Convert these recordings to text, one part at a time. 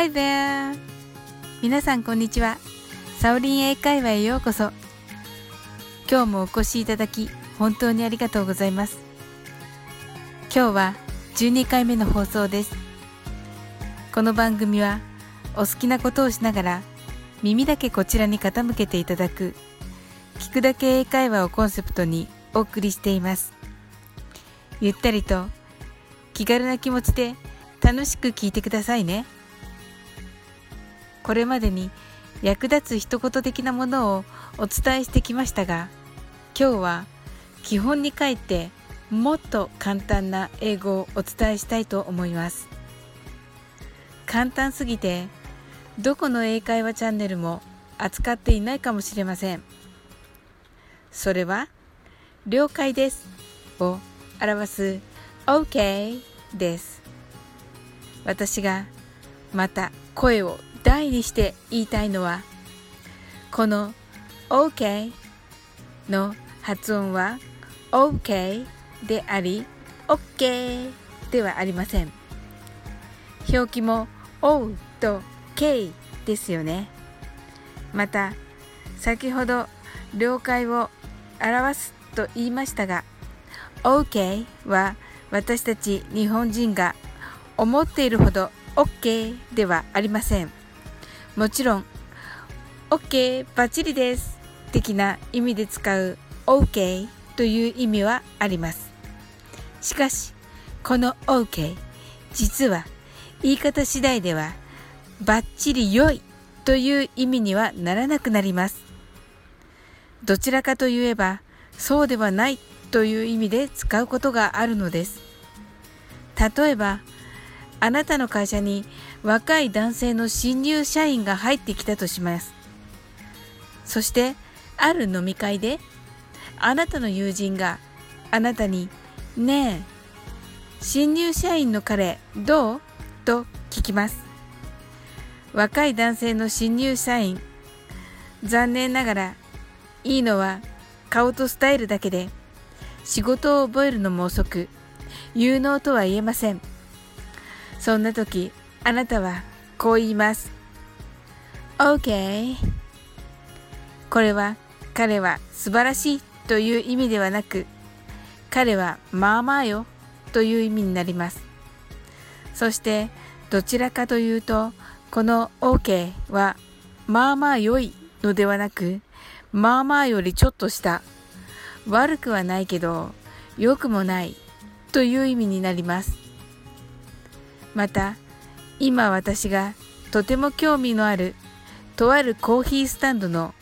Hi there! 皆さんこんにちは。サオリン英会話へようこそ。今日もお越しいただき、本当にありがとうございます。今日は12回目の放送です。この番組は、お好きなことをしながら、耳だけこちらに傾けていただく、聞くだけ英会話をコンセプトにお送りしています。ゆったりと気軽な気持ちで楽しく聞いてくださいね。これまでに役立つ一言的なものをお伝えしてきましたが今日は基本に帰ってもっと簡単な英語をお伝えしたいと思います。簡単すぎてどこの英会話チャンネルも扱っていないかもしれません。それは了解ですを表す OK です。私がまた声を大にして言いたいのはこの OK の発音は OK であり OK ではありません表記も O と K ですよねまた先ほど了解を表すと言いましたが OK は私たち日本人が思っているほど OK ではありませんもちろん。OK バッチリです。的な意味で使う。OK という意味はあります。しかしこの OK 実は言い方次第ではバッチリ良いという意味にはならなくなります。どちらかといえばそうではないという意味で使うことがあるのです。例えばあなたの会社に若い男性の新入社員が入ってきたとします。そして、ある飲み会で、あなたの友人があなたに、ねえ、新入社員の彼どう？と聞きます。若い男性の新入社員、残念ながら、いいのは顔とスタイルだけで、仕事を覚えるのも遅く、有能とは言えません。そんな時、あなたはこう言います。OK。これは彼は素晴らしいという意味ではなく、彼はまあまあよという意味になります。そしてどちらかというと、この OK はまあまあ良いのではなく、まあまあよりちょっとした悪くはないけど良くもないという意味になります。また今私がとても興味のあるとあるコーヒースタンドの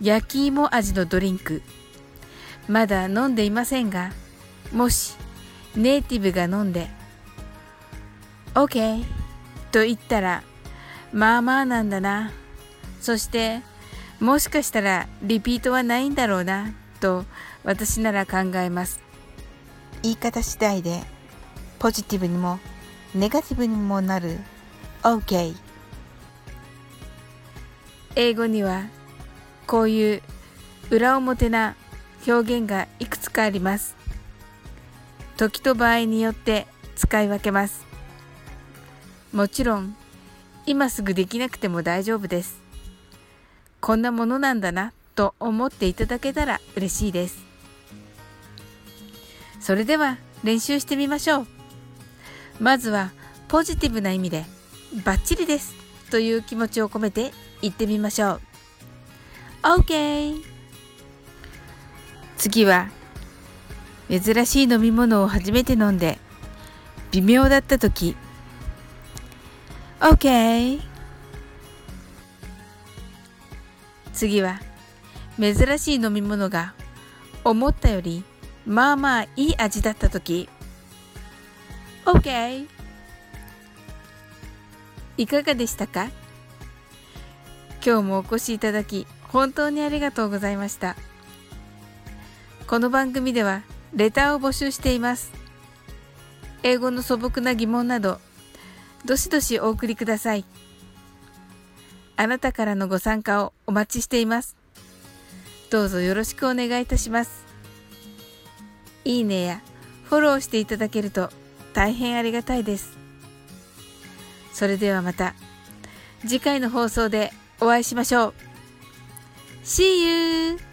焼き芋味のドリンク。まだ飲んでいませんがもしネイティブが飲んで OK と言ったらまあまあなんだな。そしてもしかしたらリピートはないんだろうなと私なら考えます。言い方次第でポジティブにもネガティブにもなる。OK 英語にはこういう裏表な表現がいくつかあります。時と場合によって使い分けます。もちろん今すぐできなくても大丈夫です。こんなものなんだなと思っていただけたら嬉しいです。それでは練習してみましょう。まずはポジティブな意味でバッチリですという気持ちを込めて言ってみましょう。OK 次は珍しい飲み物を初めて飲んで微妙だった時。OK 次は珍しい飲み物が思ったよりまあまあいい味だった時。OK いかがでしたか？今日もお越しいただき本当にありがとうございました。この番組ではレターを募集しています。英語の素朴な疑問などどしどしお送りください。あなたからのご参加をお待ちしています。どうぞよろしくお願いいたします。いいねやフォローしていただけると大変ありがたいですそれではまた次回の放送でお会いしましょう。See you!